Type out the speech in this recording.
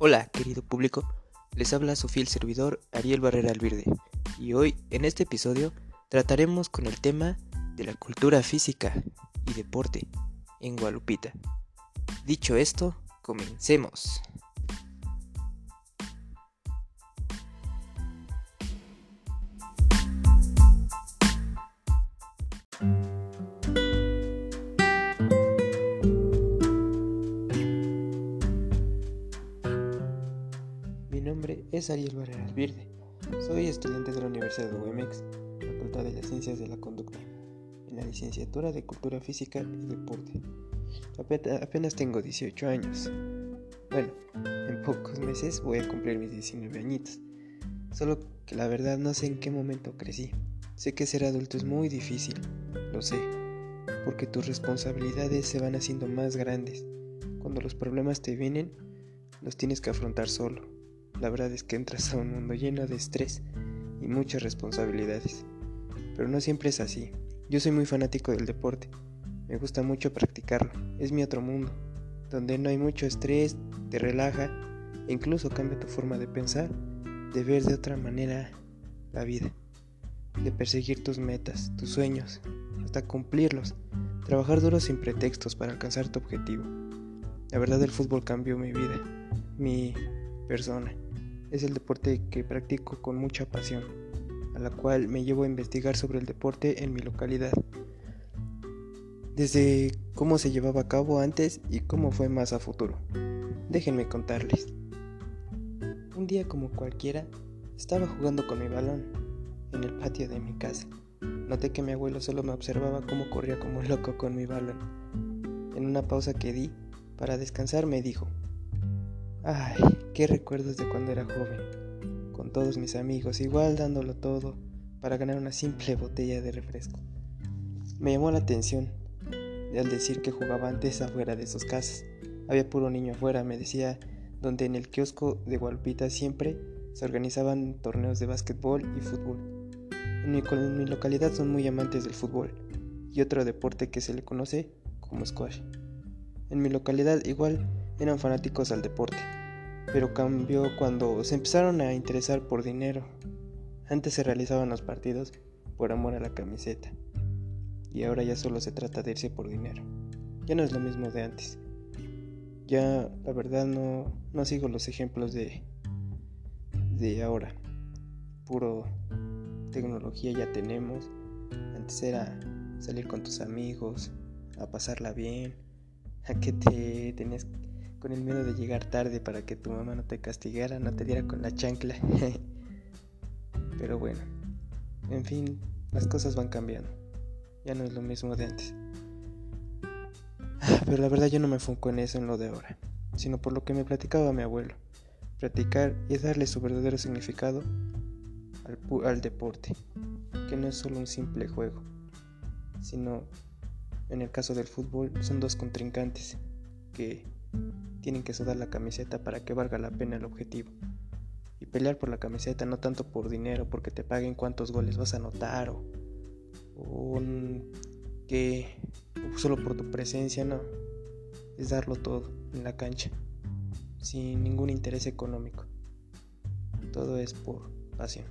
Hola, querido público. Les habla su fiel servidor Ariel Barrera Alvirde. Y hoy, en este episodio, trataremos con el tema de la cultura física y deporte en Gualupita. Dicho esto, comencemos. Es Ariel Barrera Alvirde. Soy estudiante de la Universidad de UMX, Facultad de las Ciencias de la Conducta, en la licenciatura de Cultura Física y Deporte. Ape- Apenas tengo 18 años. Bueno, en pocos meses voy a cumplir mis 19 añitos. Solo que la verdad no sé en qué momento crecí. Sé que ser adulto es muy difícil, lo sé, porque tus responsabilidades se van haciendo más grandes. Cuando los problemas te vienen, los tienes que afrontar solo. La verdad es que entras a un mundo lleno de estrés y muchas responsabilidades. Pero no siempre es así. Yo soy muy fanático del deporte. Me gusta mucho practicarlo. Es mi otro mundo, donde no hay mucho estrés, te relaja e incluso cambia tu forma de pensar, de ver de otra manera la vida, de perseguir tus metas, tus sueños, hasta cumplirlos. Trabajar duro sin pretextos para alcanzar tu objetivo. La verdad el fútbol cambió mi vida, mi persona. Es el deporte que practico con mucha pasión, a la cual me llevo a investigar sobre el deporte en mi localidad. Desde cómo se llevaba a cabo antes y cómo fue más a futuro. Déjenme contarles. Un día como cualquiera, estaba jugando con mi balón en el patio de mi casa. Noté que mi abuelo solo me observaba cómo corría como loco con mi balón. En una pausa que di para descansar me dijo, Ay, qué recuerdos de cuando era joven, con todos mis amigos, igual dándolo todo para ganar una simple botella de refresco. Me llamó la atención al decir que jugaba antes afuera de sus casas. Había puro niño afuera, me decía, donde en el kiosco de Gualpita siempre se organizaban torneos de básquetbol y fútbol. En mi, en mi localidad son muy amantes del fútbol y otro deporte que se le conoce como squash. En mi localidad igual eran fanáticos al deporte, pero cambió cuando se empezaron a interesar por dinero. Antes se realizaban los partidos por amor a la camiseta, y ahora ya solo se trata de irse por dinero. Ya no es lo mismo de antes. Ya la verdad no, no sigo los ejemplos de, de ahora. Puro tecnología ya tenemos. Antes era salir con tus amigos, a pasarla bien, a que te tenías con el miedo de llegar tarde para que tu mamá no te castigara, no te diera con la chancla. Pero bueno, en fin, las cosas van cambiando. Ya no es lo mismo de antes. Pero la verdad yo no me enfoco en eso, en lo de ahora, sino por lo que me platicaba mi abuelo. Practicar y darle su verdadero significado al, al deporte, que no es solo un simple juego, sino en el caso del fútbol son dos contrincantes que tienen que sudar la camiseta para que valga la pena el objetivo. Y pelear por la camiseta no tanto por dinero, porque te paguen cuántos goles vas a anotar o, que solo por tu presencia, no. Es darlo todo en la cancha, sin ningún interés económico. Todo es por pasión.